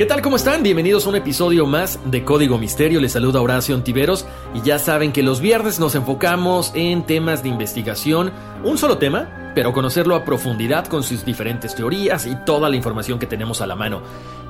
¿Qué tal? ¿Cómo están? Bienvenidos a un episodio más de Código Misterio. Les saluda Horacio Antiveros y ya saben que los viernes nos enfocamos en temas de investigación, un solo tema, pero conocerlo a profundidad con sus diferentes teorías y toda la información que tenemos a la mano.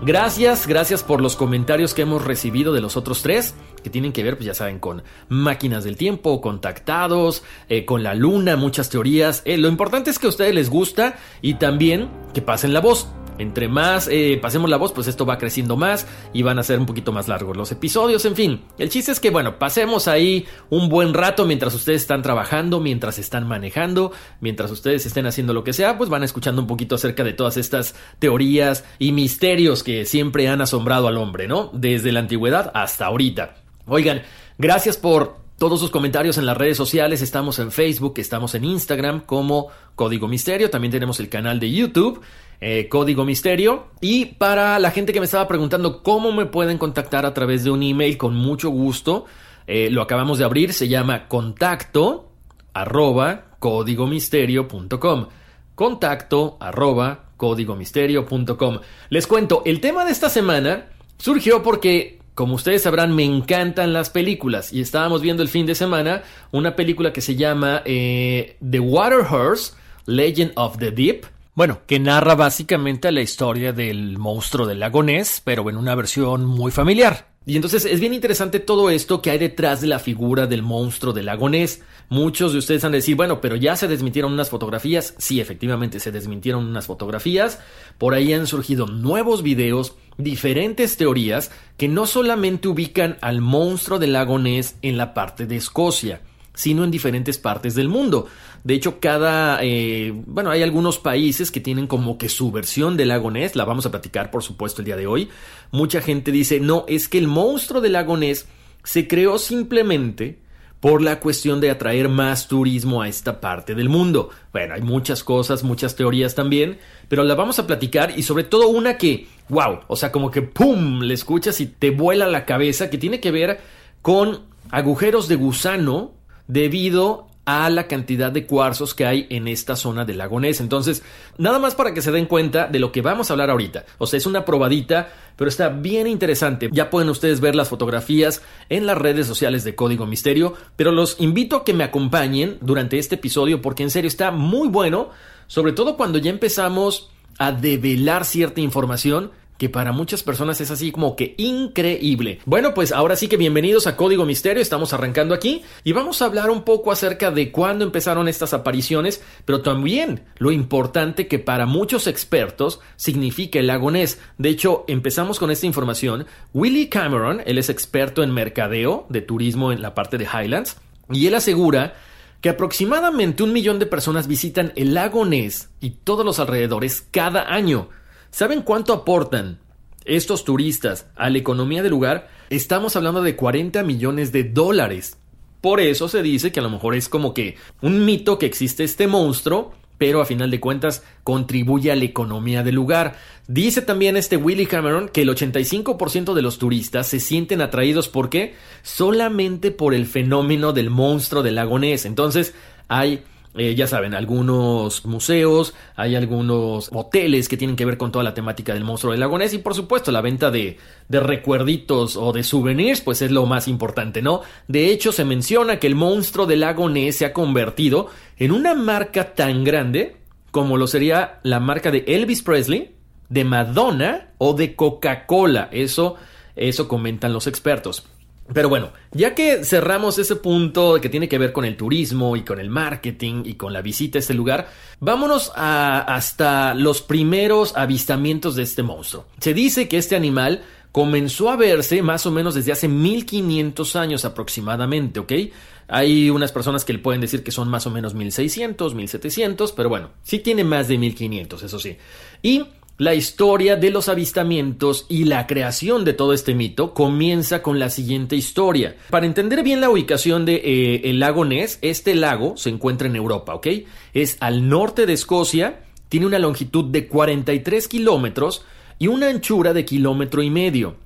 Gracias, gracias por los comentarios que hemos recibido de los otros tres, que tienen que ver, pues ya saben, con máquinas del tiempo, contactados, eh, con la luna, muchas teorías. Eh, lo importante es que a ustedes les gusta y también que pasen la voz. Entre más eh, pasemos la voz, pues esto va creciendo más y van a ser un poquito más largos los episodios. En fin, el chiste es que, bueno, pasemos ahí un buen rato mientras ustedes están trabajando, mientras están manejando, mientras ustedes estén haciendo lo que sea, pues van escuchando un poquito acerca de todas estas teorías y misterios que siempre han asombrado al hombre, ¿no? Desde la antigüedad hasta ahorita. Oigan, gracias por todos sus comentarios en las redes sociales. Estamos en Facebook, estamos en Instagram como Código Misterio. También tenemos el canal de YouTube. Eh, Código Misterio. Y para la gente que me estaba preguntando cómo me pueden contactar a través de un email, con mucho gusto, eh, lo acabamos de abrir, se llama contacto arroba. Contacto arroba códigomisterio.com. Les cuento, el tema de esta semana surgió porque como ustedes sabrán, me encantan las películas y estábamos viendo el fin de semana una película que se llama eh, The Water Horse, Legend of the Deep. Bueno, que narra básicamente la historia del monstruo del lago pero en una versión muy familiar. Y entonces es bien interesante todo esto que hay detrás de la figura del monstruo del lago. Muchos de ustedes han de decir, bueno, pero ya se desmintieron unas fotografías. Sí, efectivamente se desmintieron unas fotografías. Por ahí han surgido nuevos videos, diferentes teorías que no solamente ubican al monstruo del lago en la parte de Escocia, sino en diferentes partes del mundo. De hecho, cada, eh, bueno, hay algunos países que tienen como que su versión del lago la vamos a platicar por supuesto el día de hoy. Mucha gente dice, no, es que el monstruo del lago se creó simplemente por la cuestión de atraer más turismo a esta parte del mundo. Bueno, hay muchas cosas, muchas teorías también, pero la vamos a platicar y sobre todo una que, wow, o sea, como que ¡pum! le escuchas y te vuela la cabeza, que tiene que ver con agujeros de gusano debido a la cantidad de cuarzos que hay en esta zona del lago Ness. Entonces, nada más para que se den cuenta de lo que vamos a hablar ahorita. O sea, es una probadita, pero está bien interesante. Ya pueden ustedes ver las fotografías en las redes sociales de Código Misterio, pero los invito a que me acompañen durante este episodio porque en serio está muy bueno, sobre todo cuando ya empezamos a develar cierta información que para muchas personas es así como que increíble. Bueno, pues ahora sí que bienvenidos a Código Misterio, estamos arrancando aquí y vamos a hablar un poco acerca de cuándo empezaron estas apariciones, pero también lo importante que para muchos expertos significa el lago. De hecho, empezamos con esta información. Willie Cameron, él es experto en mercadeo de turismo en la parte de Highlands, y él asegura que aproximadamente un millón de personas visitan el lago Ness y todos los alrededores cada año. ¿Saben cuánto aportan estos turistas a la economía del lugar? Estamos hablando de 40 millones de dólares. Por eso se dice que a lo mejor es como que un mito que existe este monstruo, pero a final de cuentas contribuye a la economía del lugar. Dice también este Willy Cameron que el 85% de los turistas se sienten atraídos ¿por qué? Solamente por el fenómeno del monstruo del lago. Entonces hay eh, ya saben, algunos museos, hay algunos hoteles que tienen que ver con toda la temática del monstruo del lago Ness y por supuesto la venta de, recuerditos o de souvenirs pues es lo más importante, ¿no? De hecho se menciona que el monstruo del lago Ness se ha convertido en una marca tan grande como lo sería la marca de Elvis Presley, de Madonna o de Coca-Cola. Eso, eso comentan los expertos. Pero bueno, ya que cerramos ese punto que tiene que ver con el turismo y con el marketing y con la visita a este lugar, vámonos hasta los primeros avistamientos de este monstruo. Se dice que este animal comenzó a verse más o menos desde hace 1500 años aproximadamente, ¿ok? Hay unas personas que le pueden decir que son más o menos 1600, 1700, pero bueno, sí tiene más de 1500, eso sí. Y la historia de los avistamientos y la creación de todo este mito comienza con la siguiente historia. Para entender bien la ubicación de, eh, lago Ness, este lago se encuentra en Europa, ¿ok? Es al norte de Escocia, tiene una longitud de 43 kilómetros y una anchura de kilómetro y medio,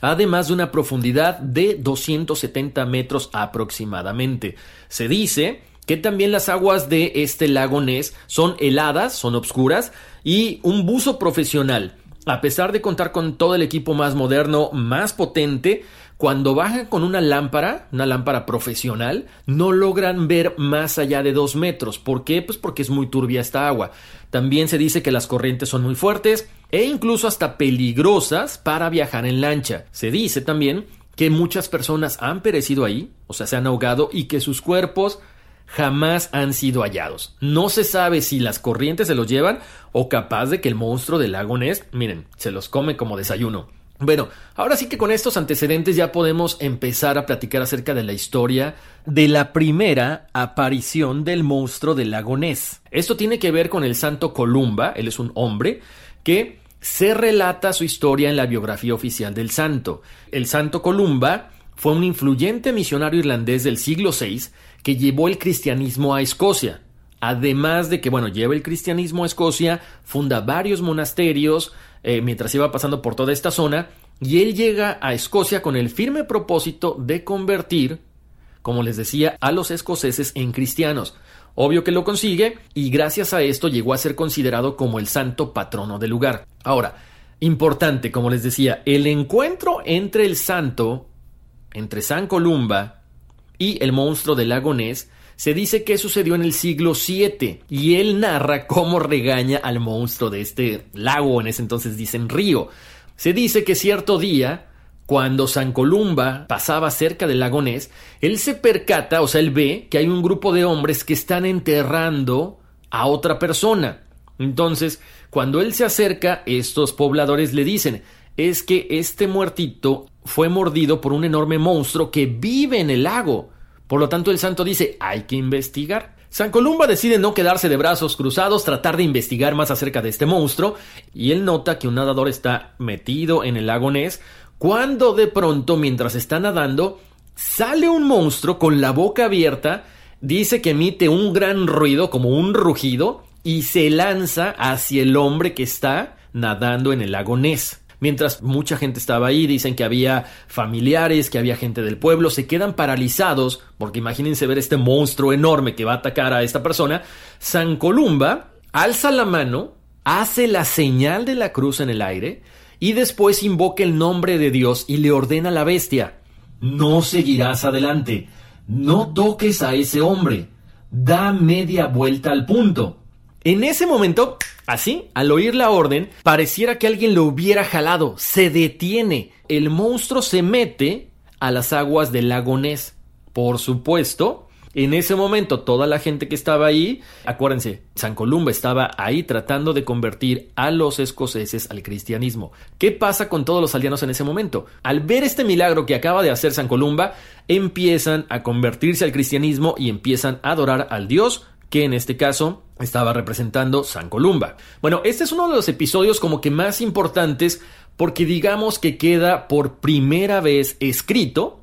además de una profundidad de 270 metros aproximadamente. Se dice que también las aguas de este lago Ness son heladas, son obscuras, y un buzo profesional, a pesar de contar con todo el equipo más moderno, más potente, cuando bajan con una lámpara, una lámpara profesional, no logran ver más allá de dos metros. ¿Por qué? Pues porque es muy turbia esta agua. También se dice que las corrientes son muy fuertes e incluso hasta peligrosas para viajar en lancha. Se dice también que muchas personas han perecido ahí, o sea, se han ahogado y que sus cuerpos jamás han sido hallados. No se sabe si las corrientes se los llevan o capaz de que el monstruo del lago Ness, miren, se los come como desayuno. Bueno, ahora sí que con estos antecedentes ya podemos empezar a platicar acerca de la historia de la primera aparición del monstruo del lago Ness. Esto tiene que ver con el santo Columba, él es un hombre que se relata su historia en la biografía oficial del santo. El santo Columba fue un influyente misionario irlandés del siglo VI que llevó el cristianismo a Escocia. Además de que, bueno, lleva el cristianismo a Escocia, funda varios monasterios eh, mientras iba pasando por toda esta zona, y él llega a Escocia con el firme propósito de convertir, como les decía, a los escoceses en cristianos. Obvio que lo consigue, y gracias a esto llegó a ser considerado como el santo patrono del lugar. Ahora, importante, como les decía, el encuentro entre el santo, entre San Columba y el monstruo del lago se dice que sucedió en el siglo VII y él narra cómo regaña al monstruo de este lago, en ese entonces dicen río. Se dice que cierto día, cuando San Columba pasaba cerca del lago Ness, él se percata, o sea, él ve que hay un grupo de hombres que están enterrando a otra persona. Entonces, cuando él se acerca, estos pobladores le dicen, es que este muertito fue mordido por un enorme monstruo que vive en el lago. Por lo tanto, el santo dice, hay que investigar. San Columba decide no quedarse de brazos cruzados, tratar de investigar más acerca de este monstruo, y él nota que un nadador está metido en el lago Ness, cuando de pronto, mientras está nadando, sale un monstruo con la boca abierta, dice que emite un gran ruido como un rugido, y se lanza hacia el hombre que está nadando en el lago Ness. Mientras mucha gente estaba ahí, dicen que había familiares, que había gente del pueblo, se quedan paralizados, porque imagínense ver este monstruo enorme que va a atacar a esta persona. San Columba alza la mano, hace la señal de la cruz en el aire, y después invoca el nombre de Dios y le ordena a la bestia, no seguirás adelante, no toques a ese hombre, da media vuelta al punto. En ese momento, así, al oír la orden, pareciera que alguien lo hubiera jalado. Se detiene. El monstruo se mete a las aguas del lago Ness. Por supuesto, en ese momento toda la gente que estaba ahí, acuérdense, San Columba estaba ahí tratando de convertir a los escoceses al cristianismo. ¿Qué pasa con todos los aldeanos en ese momento? Al ver este milagro que acaba de hacer San Columba, empiezan a convertirse al cristianismo y empiezan a adorar al Dios que en este caso estaba representando San Columba. Bueno, este es uno de los episodios como que más importantes porque digamos que queda por primera vez escrito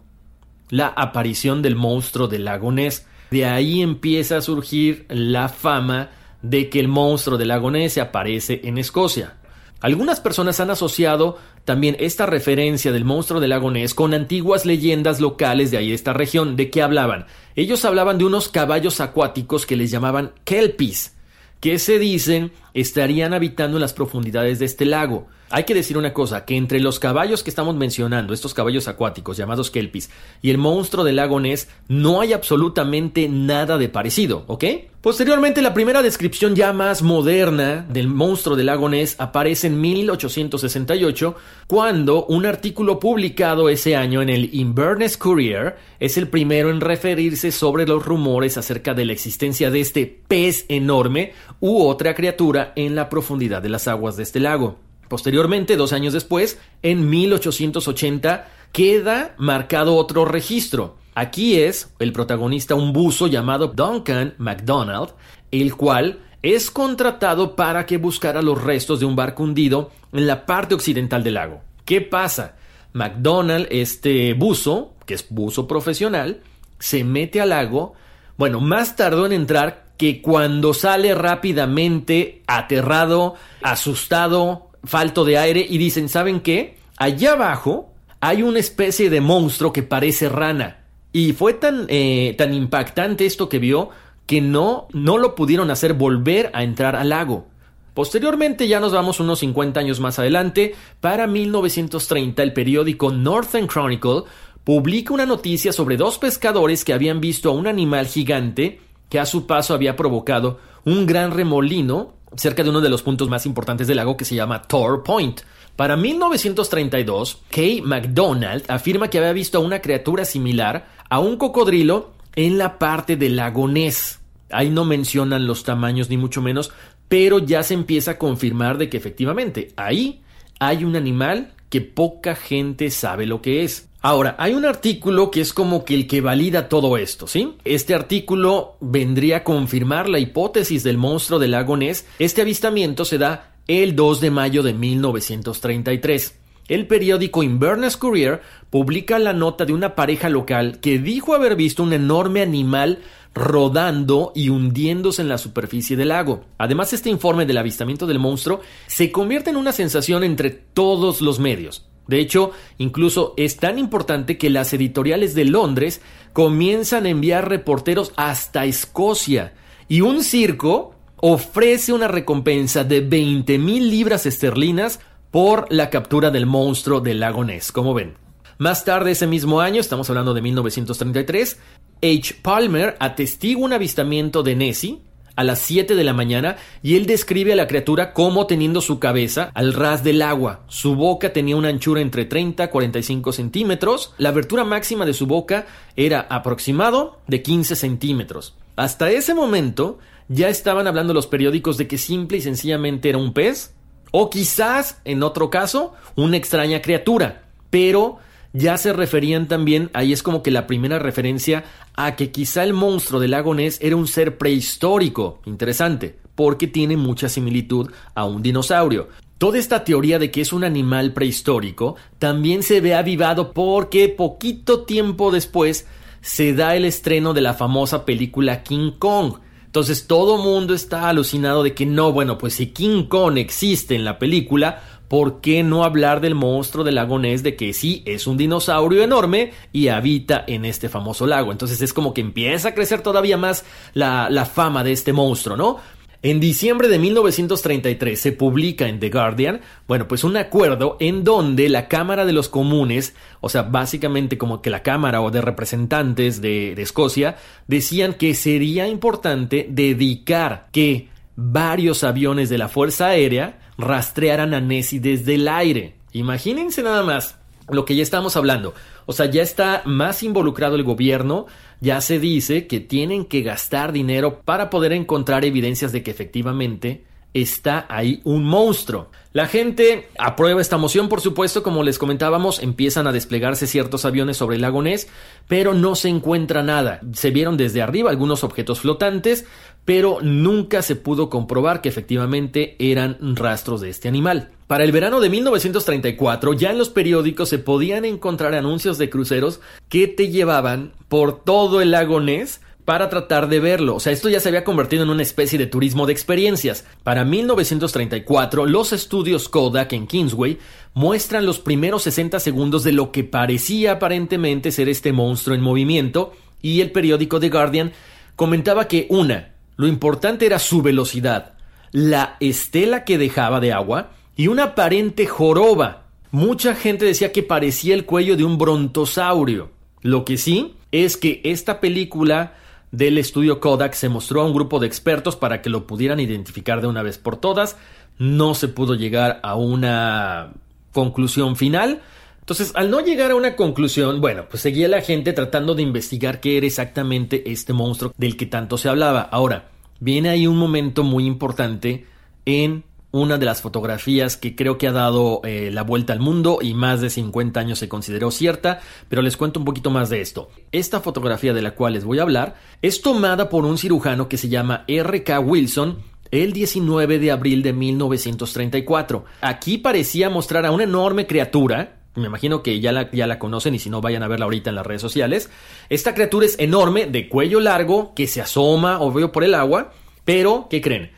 la aparición del monstruo del lago Ness. De ahí empieza a surgir la fama de que el monstruo del lago Ness aparece en Escocia. Algunas personas han asociado también esta referencia del monstruo del lago Ness con antiguas leyendas locales de ahí esta región. ¿De qué hablaban? Ellos hablaban de unos caballos acuáticos que les llamaban kelpies, que se dicen estarían habitando en las profundidades de este lago. Hay que decir una cosa, que entre los caballos que estamos mencionando, estos caballos acuáticos llamados kelpis, y el monstruo del lago Ness, no hay absolutamente nada de parecido, ¿ok? Posteriormente, la primera descripción ya más moderna del monstruo del lago Ness aparece en 1868, cuando un artículo publicado ese año en el Inverness Courier es el primero en referirse sobre los rumores acerca de la existencia de este pez enorme u otra criatura en la profundidad de las aguas de este lago. Posteriormente, dos años después, en 1880, queda marcado otro registro. Aquí es el protagonista un buzo llamado Duncan MacDonald, el cual es contratado para que buscara los restos de un barco hundido en la parte occidental del lago. ¿Qué pasa? MacDonald, este buzo, que es buzo profesional, se mete al lago. Bueno, más tardó en entrar que cuando sale rápidamente, aterrado, asustado, falto de aire y dicen, ¿saben qué? Allá abajo hay una especie de monstruo que parece rana. Y fue tan, eh, tan impactante esto que vio que no, no lo pudieron hacer volver a entrar al lago. Posteriormente, ya nos vamos unos 50 años más adelante, para 1930 el periódico Northern Chronicle publica una noticia sobre dos pescadores que habían visto a un animal gigante que a su paso había provocado un gran remolino cerca de uno de los puntos más importantes del lago que se llama Tor Point. Para 1932, Kay McDonald afirma que había visto a una criatura similar a un cocodrilo en la parte del lago Ness. Ahí no mencionan los tamaños ni mucho menos, pero ya se empieza a confirmar de que efectivamente ahí hay un animal que poca gente sabe lo que es. Ahora, hay un artículo que es como que el que valida todo esto, ¿sí? Este artículo vendría a confirmar la hipótesis del monstruo del lago Ness. Este avistamiento se da el 2 de mayo de 1933. El periódico Inverness Courier publica la nota de una pareja local que dijo haber visto un enorme animal rodando y hundiéndose en la superficie del lago. Además, este informe del avistamiento del monstruo se convierte en una sensación entre todos los medios. De hecho, incluso es tan importante que las editoriales de Londres comienzan a enviar reporteros hasta Escocia y un circo ofrece una recompensa de 20 mil libras esterlinas por la captura del monstruo del lago Ness, como ven. Más tarde ese mismo año, estamos hablando de 1933, H. Palmer atestigua un avistamiento de Nessie, a las 7 de la mañana y él describe a la criatura como teniendo su cabeza al ras del agua. Su boca tenía una anchura entre 30 y 45 centímetros. La abertura máxima de su boca era aproximado de 15 centímetros. Hasta ese momento ya estaban hablando los periódicos de que simple y sencillamente era un pez o quizás, en otro caso, una extraña criatura. Pero ya se referían también, ahí es como que la primera referencia a que quizá el monstruo del lago Ness era un ser prehistórico. Interesante, porque tiene mucha similitud a un dinosaurio. Toda esta teoría de que es un animal prehistórico también se ve avivado porque poquito tiempo después se da el estreno de la famosa película King Kong. Entonces todo mundo está alucinado de que no, bueno, pues si King Kong existe en la película, ¿por qué no hablar del monstruo del lago Ness de que sí es un dinosaurio enorme y habita en este famoso lago? Entonces es como que empieza a crecer todavía más la, la fama de este monstruo, ¿no? En diciembre de 1933 se publica en The Guardian, bueno, pues un acuerdo en donde la Cámara de los Comunes, o sea, básicamente como que la Cámara o de representantes de, de Escocia, decían que sería importante dedicar que varios aviones de la Fuerza Aérea rastrearan a Nessie desde el aire. Imagínense nada más lo que ya estamos hablando. O sea, ya está más involucrado el gobierno, ya se dice que tienen que gastar dinero para poder encontrar evidencias de que efectivamente está ahí un monstruo. La gente aprueba esta moción, por supuesto, como les comentábamos, empiezan a desplegarse ciertos aviones sobre el lago Ness, pero no se encuentra nada. Se vieron desde arriba algunos objetos flotantes, pero nunca se pudo comprobar que efectivamente eran rastros de este animal. Para el verano de 1934 ya en los periódicos se podían encontrar anuncios de cruceros que te llevaban por todo el lago Ness para tratar de verlo. O sea, esto ya se había convertido en una especie de turismo de experiencias. Para 1934, los estudios Kodak en Kingsway muestran los primeros 60 segundos de lo que parecía aparentemente ser este monstruo en movimiento y el periódico The Guardian comentaba que una, lo importante era su velocidad, la estela que dejaba de agua y una aparente joroba. Mucha gente decía que parecía el cuello de un brontosaurio. Lo que sí es que esta película del estudio Kodak se mostró a un grupo de expertos para que lo pudieran identificar de una vez por todas. No se pudo llegar a una conclusión final. Entonces, al no llegar a una conclusión, bueno, pues seguía la gente tratando de investigar qué era exactamente este monstruo del que tanto se hablaba. Ahora, viene ahí un momento muy importante en una de las fotografías que creo que ha dado eh, la vuelta al mundo y más de 50 años se consideró cierta, pero les cuento un poquito más de esto. Esta fotografía de la cual les voy a hablar es tomada por un cirujano que se llama R.K. Wilson el 19 de abril de 1934. Aquí parecía mostrar a una enorme criatura, me imagino que ya la, ya la conocen y si no vayan a verla ahorita en las redes sociales. Esta criatura es enorme, de cuello largo, que se asoma, obvio, por el agua, pero, ¿qué creen?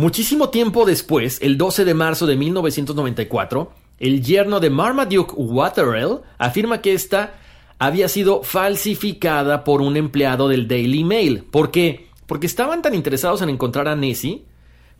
Muchísimo tiempo después, el 12 de marzo de 1994, el yerno de Marmaduke Waterell afirma que esta había sido falsificada por un empleado del Daily Mail. ¿Por qué? Porque estaban tan interesados en encontrar a Nessie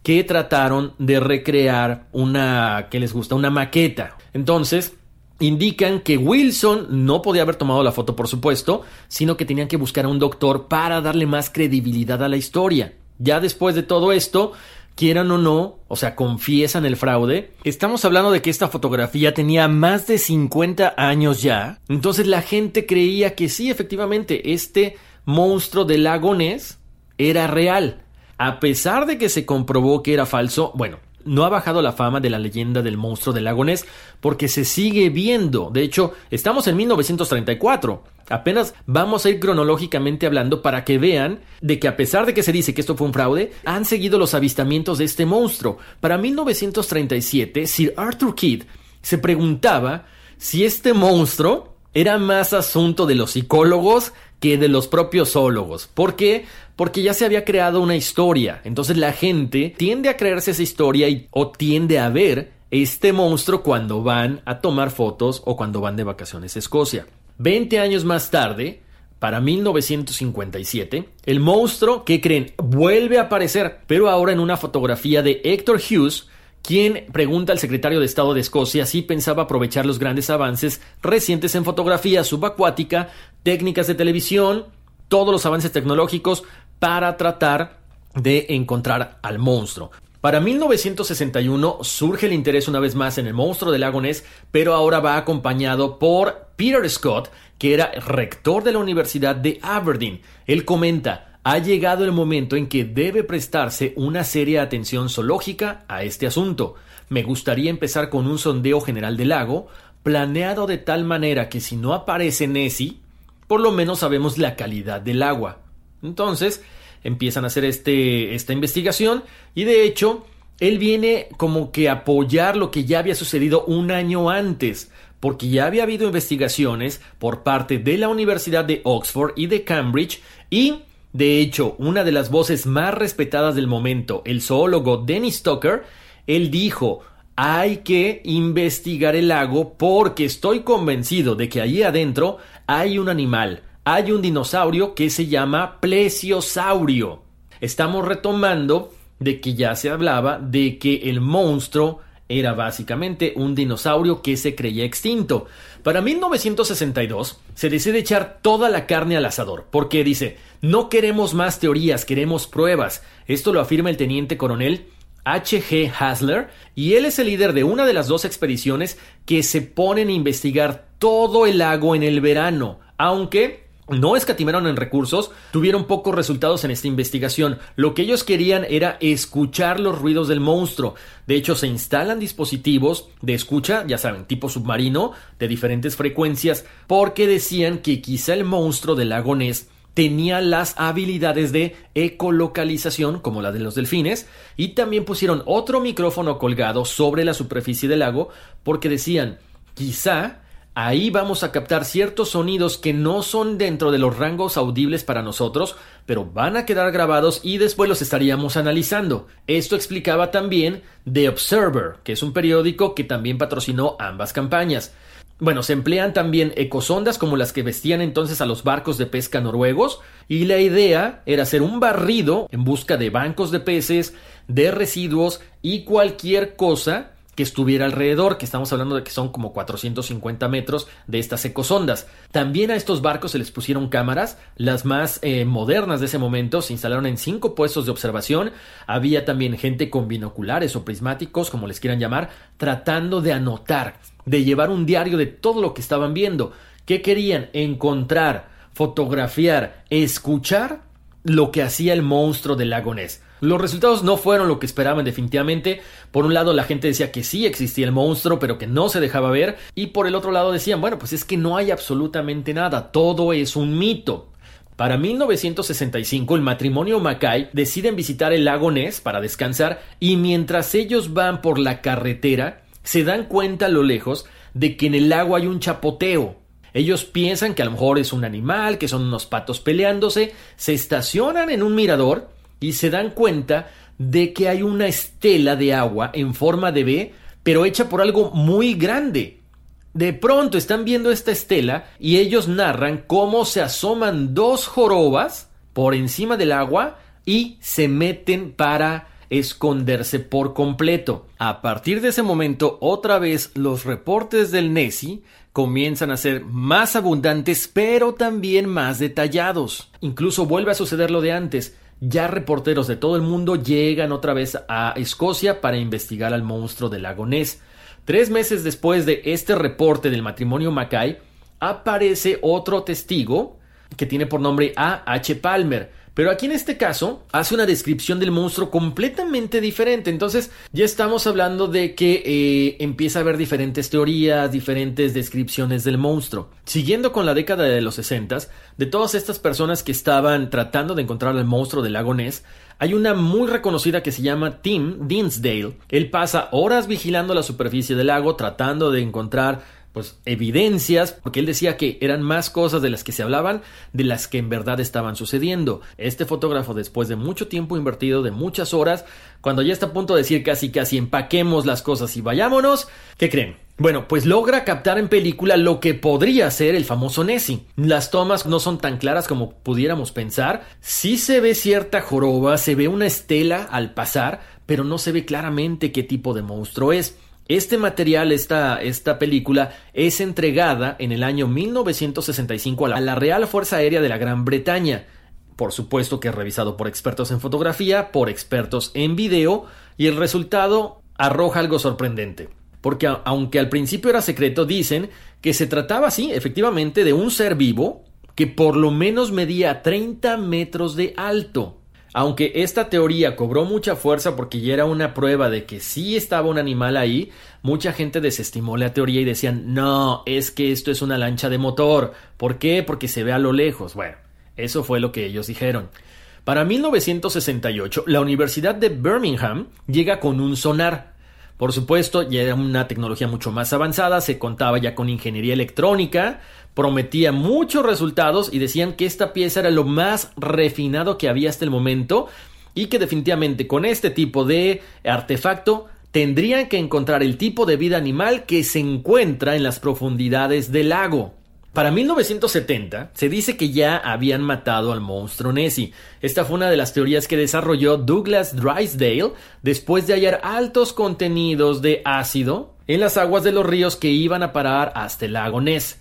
que trataron de recrear una que les gusta, una maqueta. Entonces, indican que Wilson no podía haber tomado la foto, por supuesto, sino que tenían que buscar a un doctor para darle más credibilidad a la historia. Ya después de todo esto, quieran o no, o sea, confiesan el fraude. Estamos hablando de que esta fotografía tenía más de 50 años ya. Entonces la gente creía que sí, efectivamente, este monstruo del lago Ness era real. A pesar de que se comprobó que era falso, bueno, no ha bajado la fama de la leyenda del monstruo del lago Ness porque se sigue viendo. De hecho, estamos en 1934. Apenas vamos a ir cronológicamente hablando para que vean de que a pesar de que se dice que esto fue un fraude, han seguido los avistamientos de este monstruo. Para 1937, Sir Arthur Kidd se preguntaba si este monstruo era más asunto de los psicólogos que de los propios zoólogos. ¿Por qué? Porque ya se había creado una historia. Entonces la gente tiende a creerse esa historia y, o tiende a ver este monstruo cuando van a tomar fotos o cuando van de vacaciones a Escocia. Veinte años más tarde, para 1957, el monstruo, ¿qué creen? Vuelve a aparecer, pero ahora en una fotografía de Héctor Hughes, quien pregunta al secretario de Estado de Escocia si pensaba aprovechar los grandes avances recientes en fotografía subacuática, técnicas de televisión, todos los avances tecnológicos para tratar de encontrar al monstruo. Para 1961 surge el interés una vez más en el monstruo del lago Ness, pero ahora va acompañado por Peter Scott, que era rector de la Universidad de Aberdeen. Él comenta, ha llegado el momento en que debe prestarse una seria atención zoológica a este asunto. Me gustaría empezar con un sondeo general del lago, planeado de tal manera que si no aparece Nessie, por lo menos sabemos la calidad del agua. Entonces, empiezan a hacer este, esta investigación y de hecho, él viene como que apoyar lo que ya había sucedido un año antes, porque ya había habido investigaciones por parte de la Universidad de Oxford y de Cambridge y de hecho, una de las voces más respetadas del momento, el zoólogo Dennis Tucker, él dijo, hay que investigar el lago porque estoy convencido de que allí adentro hay un animal, hay un dinosaurio que se llama plesiosaurio. Estamos retomando de que ya se hablaba de que el monstruo era básicamente un dinosaurio que se creía extinto. Para 1962 se decide echar toda la carne al asador, porque dice, no queremos más teorías, queremos pruebas. Esto lo afirma el teniente coronel H.G. Hasler, y él es el líder de una de las dos expediciones que se ponen a investigar todo el lago en el verano, aunque no escatimaron en recursos, tuvieron pocos resultados en esta investigación. Lo que ellos querían era escuchar los ruidos del monstruo. De hecho, se instalan dispositivos de escucha, ya saben, tipo submarino, de diferentes frecuencias, porque decían que quizá el monstruo del lago Ness tenía las habilidades de ecolocalización como la de los delfines y también pusieron otro micrófono colgado sobre la superficie del lago porque decían quizá Ahí vamos a captar ciertos sonidos que no son dentro de los rangos audibles para nosotros, pero van a quedar grabados y después los estaríamos analizando. Esto explicaba también The Observer, que es un periódico que también patrocinó ambas campañas. Bueno, se emplean también ecosondas como las que vestían entonces a los barcos de pesca noruegos y la idea era hacer un barrido en busca de bancos de peces, de residuos y cualquier cosa que estuviera alrededor, que estamos hablando de que son como 450 metros de estas ecosondas. También a estos barcos se les pusieron cámaras, las más eh, modernas de ese momento, se instalaron en cinco puestos de observación, había también gente con binoculares o prismáticos, como les quieran llamar, tratando de anotar, de llevar un diario de todo lo que estaban viendo. ¿Qué querían? Encontrar, fotografiar, escuchar lo que hacía el monstruo del lago Ness. Los resultados no fueron lo que esperaban definitivamente. Por un lado la gente decía que sí existía el monstruo, pero que no se dejaba ver. Y por el otro lado decían, bueno, pues es que no hay absolutamente nada, todo es un mito. Para 1965 el matrimonio Mackay deciden visitar el lago Ness para descansar y mientras ellos van por la carretera se dan cuenta a lo lejos de que en el lago hay un chapoteo. Ellos piensan que a lo mejor es un animal, que son unos patos peleándose, se estacionan en un mirador y se dan cuenta de que hay una estela de agua en forma de B, pero hecha por algo muy grande. De pronto están viendo esta estela y ellos narran cómo se asoman dos jorobas por encima del agua y se meten para esconderse por completo. A partir de ese momento, otra vez los reportes del Nessie comienzan a ser más abundantes, pero también más detallados. Incluso vuelve a suceder lo de antes ya reporteros de todo el mundo llegan otra vez a Escocia para investigar al monstruo del lago Ness. Tres meses después de este reporte del matrimonio Mackay, aparece otro testigo que tiene por nombre A. H. Palmer, pero aquí en este caso hace una descripción del monstruo completamente diferente. Entonces ya estamos hablando de que eh, empieza a haber diferentes teorías, diferentes descripciones del monstruo. Siguiendo con la década de los 60, de todas estas personas que estaban tratando de encontrar al monstruo del lago Ness, hay una muy reconocida que se llama Tim Dinsdale. Él pasa horas vigilando la superficie del lago tratando de encontrar pues evidencias, porque él decía que eran más cosas de las que se hablaban de las que en verdad estaban sucediendo. Este fotógrafo, después de mucho tiempo invertido, de muchas horas, cuando ya está a punto de decir casi casi empaquemos las cosas y vayámonos, ¿qué creen? Bueno, pues logra captar en película lo que podría ser el famoso Nessie. Las tomas no son tan claras como pudiéramos pensar. Sí se ve cierta joroba, se ve una estela al pasar, pero no se ve claramente qué tipo de monstruo es. Este material, esta, esta película, es entregada en el año 1965 a la, Real Fuerza Aérea de la Gran Bretaña. Por supuesto que es revisado por expertos en fotografía, por expertos en video, y el resultado arroja algo sorprendente. Porque aunque al principio era secreto, dicen que se trataba, sí, efectivamente, de un ser vivo que por lo menos medía 30 metros de alto. Aunque esta teoría cobró mucha fuerza porque ya era una prueba de que sí estaba un animal ahí, mucha gente desestimó la teoría y decían, no, es que esto es una lancha de motor. ¿Por qué? Porque se ve a lo lejos. Bueno, eso fue lo que ellos dijeron. Para 1968, la Universidad de Birmingham llega con un sonar. Por supuesto, ya era una tecnología mucho más avanzada, se contaba ya con ingeniería electrónica, prometía muchos resultados y decían que esta pieza era lo más refinado que había hasta el momento y que definitivamente con este tipo de artefacto tendrían que encontrar el tipo de vida animal que se encuentra en las profundidades del lago. Para 1970 se dice que ya habían matado al monstruo Nessie. Esta fue una de las teorías que desarrolló Douglas Drysdale después de hallar altos contenidos de ácido en las aguas de los ríos que iban a parar hasta el lago Ness.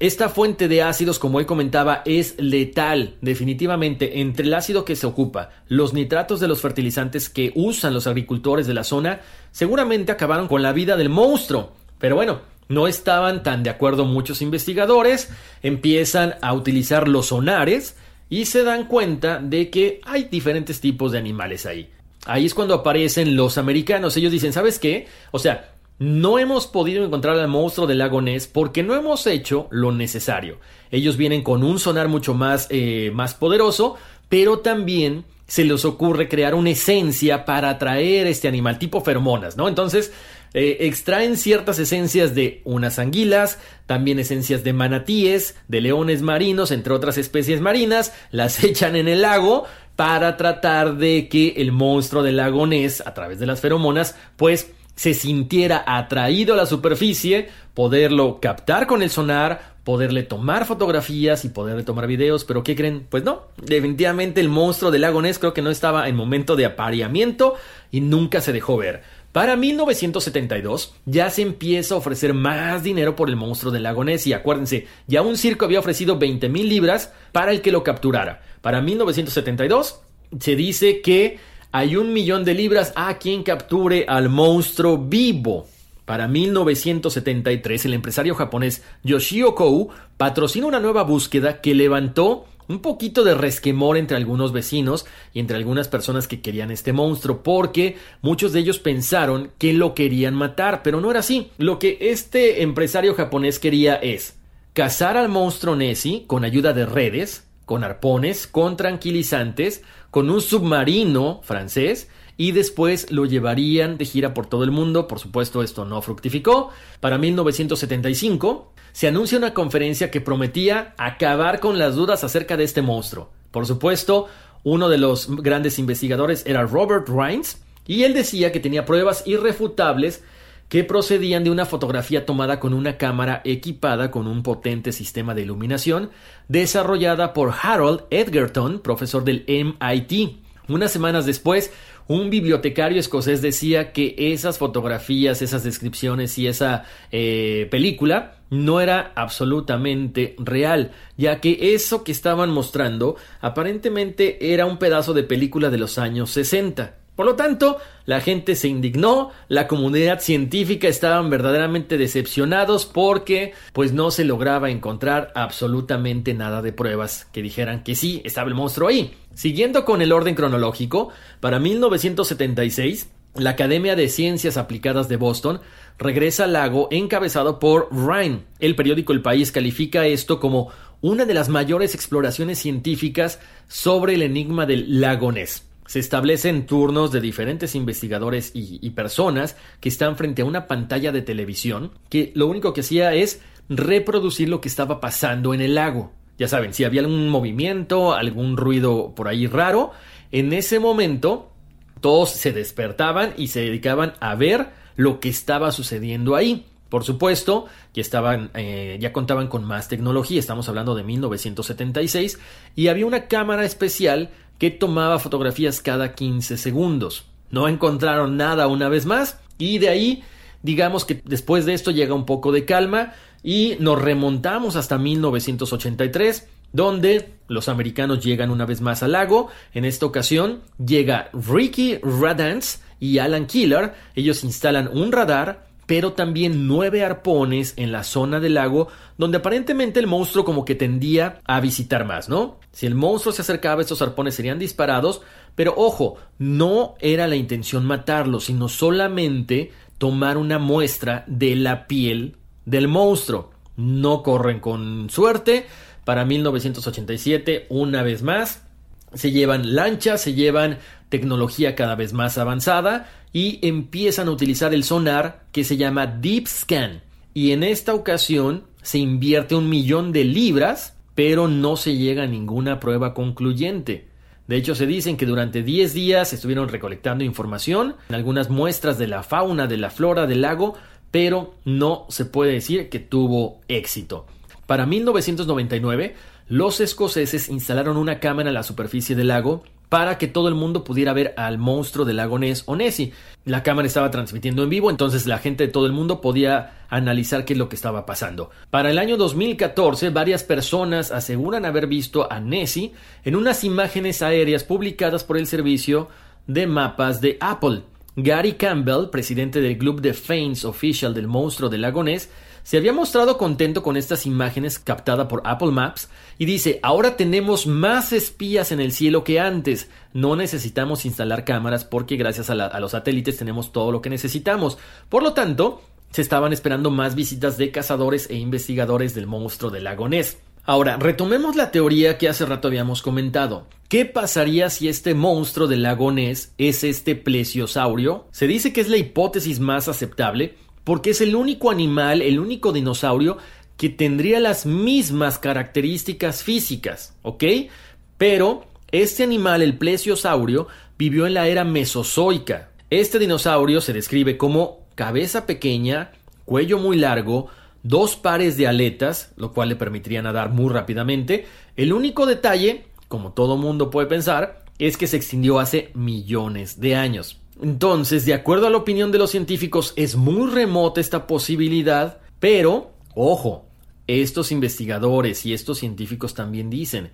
Esta fuente de ácidos, como él comentaba, es letal, definitivamente, entre el ácido que se ocupa, los nitratos de los fertilizantes que usan los agricultores de la zona, seguramente acabaron con la vida del monstruo. Pero bueno, no estaban tan de acuerdo muchos investigadores, empiezan a utilizar los sonares y se dan cuenta de que hay diferentes tipos de animales ahí. Ahí es cuando aparecen los americanos. Ellos dicen, ¿sabes qué? O sea, no hemos podido encontrar al monstruo del lago Ness porque no hemos hecho lo necesario. Ellos vienen con un sonar mucho más, eh, más poderoso, pero también se les ocurre crear una esencia para atraer este animal tipo feromonas, ¿no? Entonces, Eh, extraen ciertas esencias de unas anguilas, también esencias de manatíes, de leones marinos, entre otras especies marinas, las echan en el lago para tratar de que el monstruo del lago Ness, a través de las feromonas, pues se sintiera atraído a la superficie, poderlo captar con el sonar, poderle tomar fotografías y poderle tomar videos, pero ¿qué creen? Pues no, definitivamente el monstruo del lago Ness creo que no estaba en momento de apareamiento y nunca se dejó ver. Para 1972 ya se empieza a ofrecer más dinero por el monstruo del lago Ness y acuérdense, ya un circo había ofrecido 20 mil libras para el que lo capturara. Para 1972 se dice que hay un millón de libras a quien capture al monstruo vivo. Para 1973, el empresario japonés Yoshio Kou patrocina una nueva búsqueda que levantó un poquito de resquemor entre algunos vecinos y entre algunas personas que querían este monstruo, porque muchos de ellos pensaron que lo querían matar, pero no era así. Lo que este empresario japonés quería es cazar al monstruo Nessie con ayuda de redes, con arpones, con tranquilizantes, con un submarino francés y después lo llevarían de gira por todo el mundo. Por supuesto, esto no fructificó. Para 1975 se anuncia una conferencia que prometía acabar con las dudas acerca de este monstruo. Por supuesto, uno de los grandes investigadores era Robert Rines y él decía que tenía pruebas irrefutables que procedían de una fotografía tomada con una cámara equipada con un potente sistema de iluminación desarrollada por Harold Edgerton, profesor del MIT. Unas semanas después, un bibliotecario escocés decía que esas fotografías, esas descripciones y esa eh, película no era absolutamente real, ya que eso que estaban mostrando aparentemente era un pedazo de película de los años 60. Por lo tanto, la gente se indignó, la comunidad científica estaban verdaderamente decepcionados porque pues no se lograba encontrar absolutamente nada de pruebas que dijeran que sí estaba el monstruo ahí. Siguiendo con el orden cronológico, para 1976 la Academia de Ciencias Aplicadas de Boston regresa al lago encabezado por Ryan. El periódico El País califica esto como una de las mayores exploraciones científicas sobre el enigma del lago Ness se establecen turnos de diferentes investigadores y, personas que están frente a una pantalla de televisión que lo único que hacía es reproducir lo que estaba pasando en el lago. Ya saben, si había algún movimiento, algún ruido por ahí raro, en ese momento todos se despertaban y se dedicaban a ver lo que estaba sucediendo ahí. Por supuesto, ya estaban, eh, ya contaban con más tecnología, estamos hablando de 1976, y había una cámara especial que tomaba fotografías cada 15 segundos. No encontraron nada una vez más y de ahí digamos que después de esto llega un poco de calma y nos remontamos hasta 1983 donde los americanos llegan una vez más al lago. En esta ocasión llega Ricky Radance y Alan Killer. Ellos instalan un radar pero también nueve arpones en la zona del lago donde aparentemente el monstruo como que tendía a visitar más, ¿no? Si el monstruo se acercaba, estos arpones serían disparados, pero ojo, no era la intención matarlo, sino solamente tomar una muestra de la piel del monstruo. No corren con suerte. Para 1987, una vez más, se llevan lanchas, se llevan tecnología cada vez más avanzada y empiezan a utilizar el sonar que se llama Deep Scan. Y en esta ocasión se invierte un millón de libras, pero no se llega a ninguna prueba concluyente. De hecho, se dicen que durante 10 días estuvieron recolectando información, algunas muestras de la fauna, de la flora del lago, pero no se puede decir que tuvo éxito. Para 1999, los escoceses instalaron una cámara en la superficie del lago para que todo el mundo pudiera ver al monstruo del lago Ness o Nessie. La cámara estaba transmitiendo en vivo, entonces la gente de todo el mundo podía analizar qué es lo que estaba pasando. Para el año 2014, varias personas aseguran haber visto a Nessie en unas imágenes aéreas publicadas por el servicio de mapas de Apple. Gary Campbell, presidente del Club de Fans Official del monstruo del lago Ness, se había mostrado contento con estas imágenes captadas por Apple Maps y dice, ahora tenemos más espías en el cielo que antes, no necesitamos instalar cámaras porque gracias a, los satélites tenemos todo lo que necesitamos. Por lo tanto, se estaban esperando más visitas de cazadores e investigadores del monstruo del lago. Ahora, retomemos la teoría que hace rato habíamos comentado. ¿Qué pasaría si este monstruo del lago es este plesiosaurio? Se dice que es la hipótesis más aceptable porque es el único animal, el único dinosaurio que tendría las mismas características físicas, ¿ok? Pero este animal, el plesiosaurio, vivió en la era mesozoica. Este dinosaurio se describe como cabeza pequeña, cuello muy largo, dos pares de aletas, lo cual le permitiría nadar muy rápidamente. El único detalle como todo mundo puede pensar, es que se extinguió hace millones de años. Entonces, de acuerdo a la opinión de los científicos, es muy remota esta posibilidad, pero, ojo, estos investigadores y estos científicos también dicen,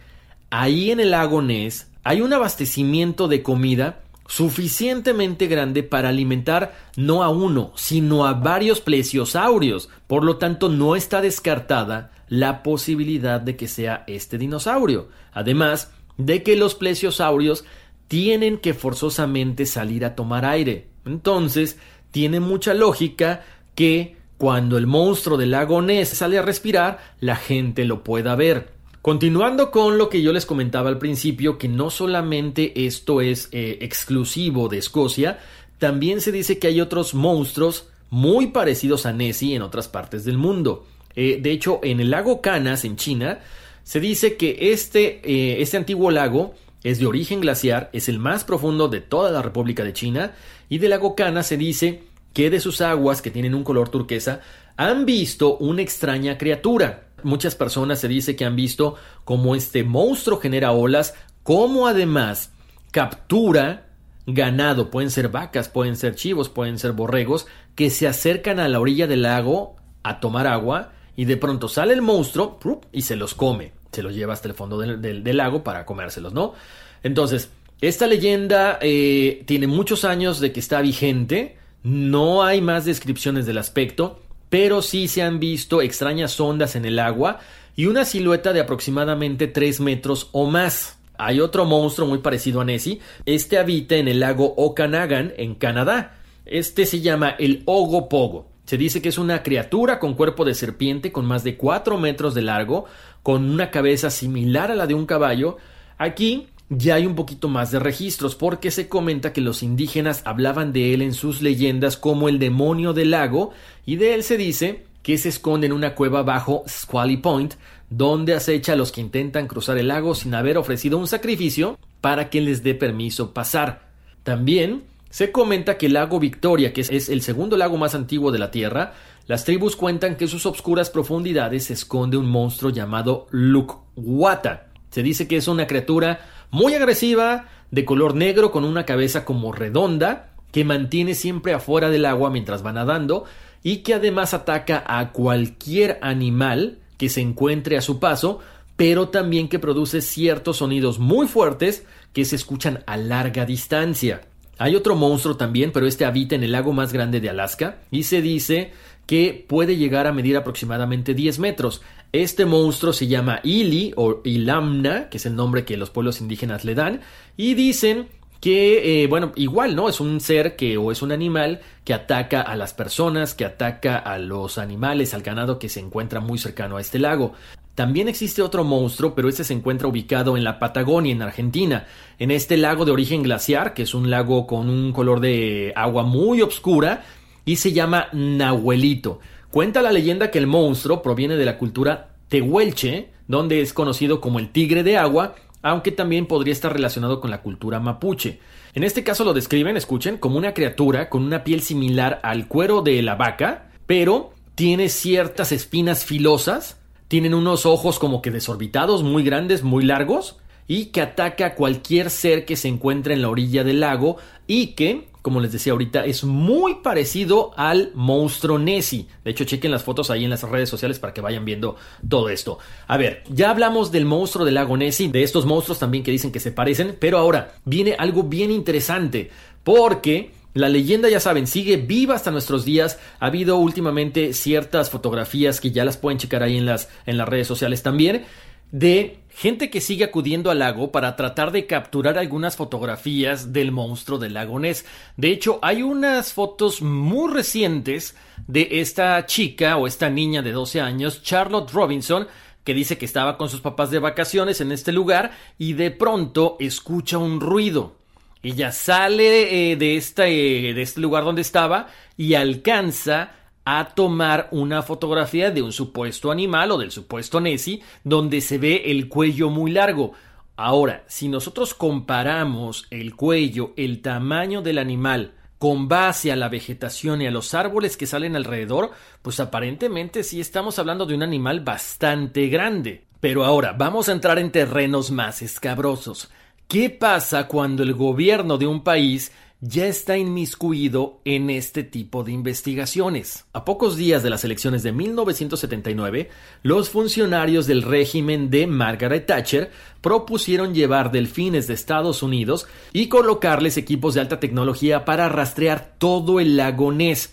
ahí en el lago Ness hay un abastecimiento de comida suficientemente grande para alimentar no a uno, sino a varios plesiosaurios. Por lo tanto, no está descartada la posibilidad de que sea este dinosaurio. Además de que los plesiosaurios tienen que forzosamente salir a tomar aire. Entonces, tiene mucha lógica que cuando el monstruo del lago Ness sale a respirar, la gente lo pueda ver. Continuando con lo que yo les comentaba al principio, que no solamente esto es eh, exclusivo de Escocia, también se dice que hay otros monstruos muy parecidos a Nessie en otras partes del mundo. Eh, de hecho, en el lago Canas, en China, se dice que este, eh, este antiguo lago es de origen glaciar, es el más profundo de toda la República de China, y del lago Canas se dice que de sus aguas, que tienen un color turquesa, han visto una extraña criatura. Muchas personas se dice que han visto cómo este monstruo genera olas, como además captura ganado, pueden ser vacas, pueden ser chivos, pueden ser borregos, que se acercan a la orilla del lago a tomar agua y de pronto sale el monstruo y se los come, se los lleva hasta el fondo del, lago para comérselos, ¿no? Entonces, esta leyenda eh, tiene muchos años de que está vigente, no hay más descripciones del aspecto, pero sí se han visto extrañas ondas en el agua y una silueta de aproximadamente 3 metros o más. Hay otro monstruo muy parecido a Nessie. Este habita en el lago Okanagan, en Canadá. Este se llama el Ogopogo. Se dice que es una criatura con cuerpo de serpiente con más de 4 metros de largo, con una cabeza similar a la de un caballo. Aquí ya hay un poquito más de registros porque se comenta que los indígenas hablaban de él en sus leyendas como el demonio del lago y de él se dice que se esconde en una cueva bajo Squally Point donde acecha a los que intentan cruzar el lago sin haber ofrecido un sacrificio para que les dé permiso pasar. También se comenta que el lago Victoria, que es el segundo lago más antiguo de la Tierra, las tribus cuentan que en sus obscuras profundidades se esconde un monstruo llamado Lukwata. Se dice que es una criatura muy agresiva, de color negro con una cabeza como redonda, que mantiene siempre afuera del agua mientras va nadando y que además ataca a cualquier animal que se encuentre a su paso, pero también que produce ciertos sonidos muy fuertes que se escuchan a larga distancia. Hay otro monstruo también, pero este habita en el lago más grande de Alaska y se dice que puede llegar a medir aproximadamente 10 metros. Este monstruo se llama Ili o Ilamna, que es el nombre que los pueblos indígenas le dan, y dicen que, eh, bueno, igual, ¿no? Es un ser que, o es un animal que ataca a las personas, que ataca a los animales, al ganado que se encuentra muy cercano a este lago. También existe otro monstruo, pero este se encuentra ubicado en la Patagonia, en Argentina, en este lago de origen glaciar, que es un lago con un color de agua muy oscura, y se llama Nahuelito. Cuenta la leyenda que el monstruo proviene de la cultura tehuelche, donde es conocido como el tigre de agua, aunque también podría estar relacionado con la cultura mapuche. En este caso lo describen, escuchen, como una criatura con una piel similar al cuero de la vaca, pero tiene ciertas espinas filosas tienen unos ojos como que desorbitados, muy grandes, muy largos, y que ataca a cualquier ser que se encuentre en la orilla del lago y que, como les decía ahorita, es muy parecido al monstruo Nessie. De hecho, chequen las fotos ahí en las redes sociales para que vayan viendo todo esto. A ver, ya hablamos del monstruo del lago Nessie, de estos monstruos también que dicen que se parecen, pero ahora viene algo bien interesante, porque la leyenda, ya saben, sigue viva hasta nuestros días. Ha habido últimamente ciertas fotografías que ya las pueden checar ahí en las, en las redes sociales también, de gente que sigue acudiendo al lago para tratar de capturar algunas fotografías del monstruo del lago Ness. De hecho, hay unas fotos muy recientes de esta chica o esta niña de 12 años, Charlotte Robinson, que dice que estaba con sus papás de vacaciones en este lugar y de pronto escucha un ruido. Ella sale eh, de, este, de este lugar donde estaba y alcanza a tomar una fotografía de un supuesto animal o del supuesto Nessie donde se ve el cuello muy largo. Ahora, si nosotros comparamos el cuello, el tamaño del animal, con base a la vegetación y a los árboles que salen alrededor, pues aparentemente sí estamos hablando de un animal bastante grande. Pero ahora vamos a entrar en terrenos más escabrosos. ¿Qué pasa cuando el gobierno de un país ya está inmiscuido en este tipo de investigaciones. A pocos días de las elecciones de 1979, los funcionarios del régimen de Margaret Thatcher propusieron llevar delfines de Estados Unidos y colocarles equipos de alta tecnología para rastrear todo el lago Ness.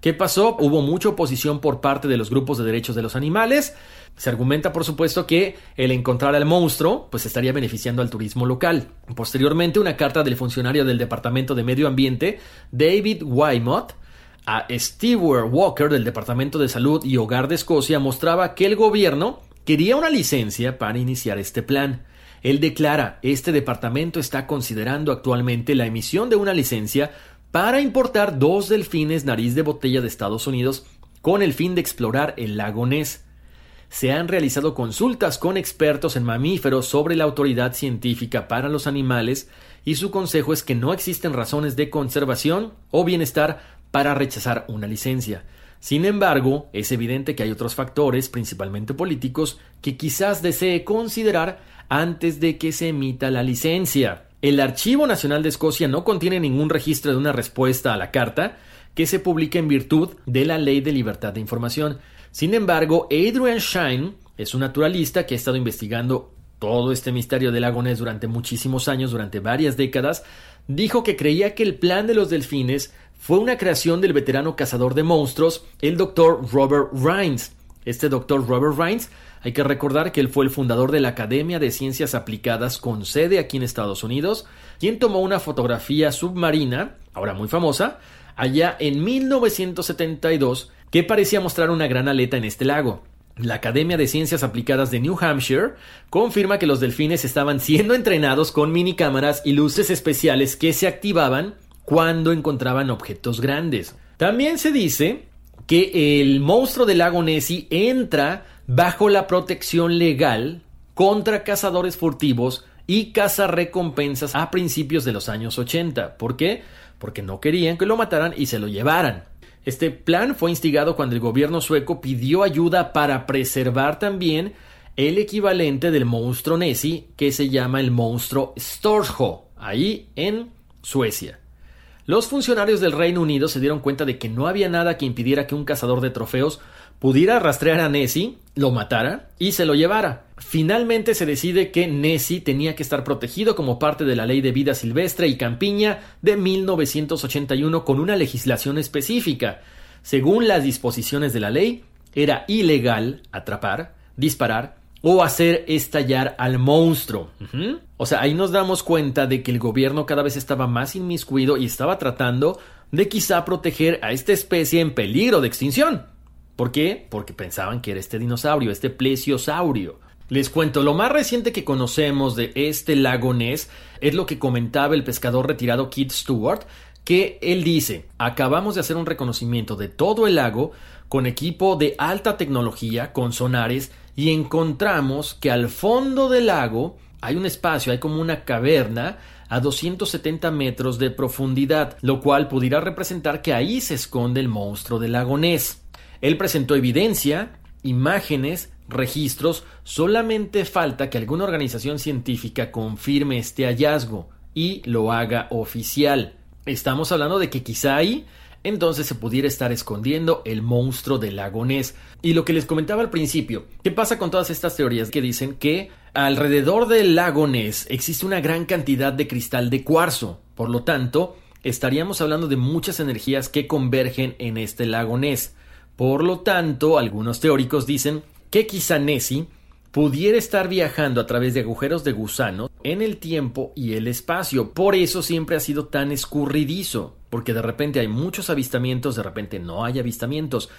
¿Qué pasó? Hubo mucha oposición por parte de los grupos de derechos de los animales se argumenta, por supuesto, que el encontrar al monstruo pues estaría beneficiando al turismo local. Posteriormente, una carta del funcionario del Departamento de Medio Ambiente, David Wymott, a Stewart Walker del Departamento de Salud y Hogar de Escocia mostraba que el gobierno quería una licencia para iniciar este plan. Él declara, este departamento está considerando actualmente la emisión de una licencia para importar dos delfines nariz de botella de Estados Unidos con el fin de explorar el lago Ness se han realizado consultas con expertos en mamíferos sobre la autoridad científica para los animales y su consejo es que no existen razones de conservación o bienestar para rechazar una licencia. Sin embargo, es evidente que hay otros factores, principalmente políticos, que quizás desee considerar antes de que se emita la licencia. El Archivo Nacional de Escocia no contiene ningún registro de una respuesta a la carta que se publica en virtud de la Ley de Libertad de Información. Sin embargo, Adrian Shine es un naturalista que ha estado investigando todo este misterio del lago durante muchísimos años, durante varias décadas, dijo que creía que el plan de los delfines fue una creación del veterano cazador de monstruos, el doctor Robert Rhines. Este doctor Robert Rhines, hay que recordar que él fue el fundador de la Academia de Ciencias Aplicadas con sede aquí en Estados Unidos, quien tomó una fotografía submarina, ahora muy famosa, allá en 1972 que parecía mostrar una gran aleta en este lago. La Academia de Ciencias Aplicadas de New Hampshire confirma que los delfines estaban siendo entrenados con mini cámaras y luces especiales que se activaban cuando encontraban objetos grandes. También se dice que el monstruo del lago Nessie entra bajo la protección legal contra cazadores furtivos y recompensas a principios de los años 80. ¿Por qué? Porque no querían que lo mataran y se lo llevaran. Este plan fue instigado cuando el gobierno sueco pidió ayuda para preservar también el equivalente del monstruo Nessie que se llama el monstruo Storjo, ahí en Suecia. Los funcionarios del Reino Unido se dieron cuenta de que no había nada que impidiera que un cazador de trofeos pudiera rastrear a Nessie, lo matara y se lo llevara. Finalmente se decide que Nessie tenía que estar protegido como parte de la Ley de Vida Silvestre y Campiña de 1981 con una legislación específica. Según las disposiciones de la ley, era ilegal atrapar, disparar o hacer estallar al monstruo. O sea, ahí nos damos cuenta de que el gobierno cada vez estaba más inmiscuido y estaba tratando de quizá proteger a esta especie en peligro de extinción. ¿Por qué? Porque pensaban que era este dinosaurio, este plesiosaurio. Les cuento, lo más reciente que conocemos de este lago Ness es lo que comentaba el pescador retirado Keith Stewart, que él dice, acabamos de hacer un reconocimiento de todo el lago con equipo de alta tecnología, con sonares, y encontramos que al fondo del lago hay un espacio, hay como una caverna a 270 metros de profundidad, lo cual pudiera representar que ahí se esconde el monstruo del lago Ness. Él presentó evidencia, imágenes, registros, solamente falta que alguna organización científica confirme este hallazgo y lo haga oficial. Estamos hablando de que quizá ahí entonces se pudiera estar escondiendo el monstruo del lago. Y lo que les comentaba al principio, ¿qué pasa con todas estas teorías que dicen que alrededor del lago Ness existe una gran cantidad de cristal de cuarzo? Por lo tanto, estaríamos hablando de muchas energías que convergen en este lago. Por lo tanto, algunos teóricos dicen que quizá Nessie pudiera estar viajando a través de agujeros de gusano en el tiempo y el espacio. Por eso siempre ha sido tan escurridizo, porque de repente hay muchos avistamientos, de repente no hay avistamientos.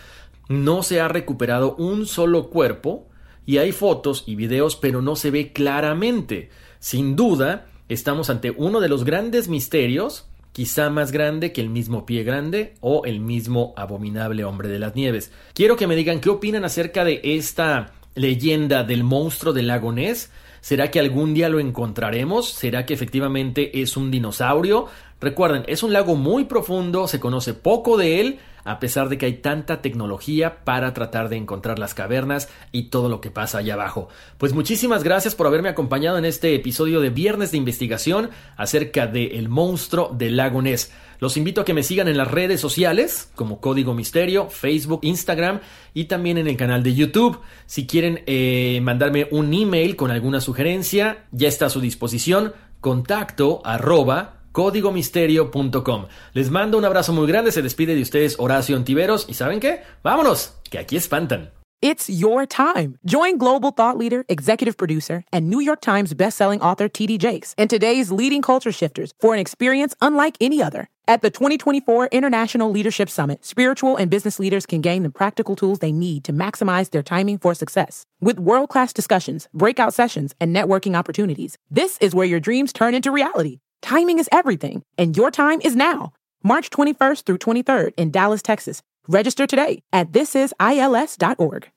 No se ha recuperado un solo cuerpo y hay fotos y videos, pero no se ve claramente. Sin duda, estamos ante uno de los grandes misterios, quizá más grande que el mismo pie grande o el mismo abominable hombre de las nieves. Quiero que me digan qué opinan acerca de esta leyenda del monstruo del lago Ness. ¿Será que algún día lo encontraremos? ¿Será que efectivamente es un dinosaurio? Recuerden, es un lago muy profundo, se conoce poco de él, a pesar de que hay tanta tecnología para tratar de encontrar las cavernas y todo lo que pasa allá abajo. Pues muchísimas gracias por haberme acompañado en este episodio de Viernes de Investigación acerca el monstruo del lago Ness. Los invito a que me sigan en las redes sociales como Código Misterio, Facebook, Instagram y también en el canal de YouTube. Si quieren eh, mandarme un email con alguna sugerencia, ya está a su disposición. Contacto arroba códigomisterio.com. Les mando un abrazo muy grande, se despide de ustedes Horacio Antiveros y ¿saben qué? Vámonos, que aquí espantan. It's your time. Join global thought leader, executive producer, and New York Times bestselling author TD Jakes and today's leading culture shifters for an experience unlike any other. At the 2024 International Leadership Summit, spiritual and business leaders can gain the practical tools they need to maximize their timing for success. With world class discussions, breakout sessions, and networking opportunities, this is where your dreams turn into reality. Timing is everything, and your time is now. March 21st through 23rd in Dallas, Texas. Register today at thisisils.org.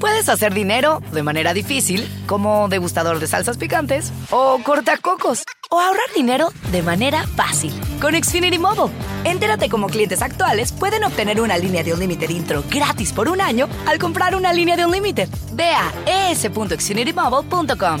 Puedes hacer dinero de manera difícil, como degustador de salsas picantes, o cortacocos, o ahorrar dinero de manera fácil con Xfinity Mobile. Entérate cómo clientes actuales pueden obtener una línea de un límite intro gratis por un año al comprar una línea de un límite. Ve a es.xfinitymobile.com.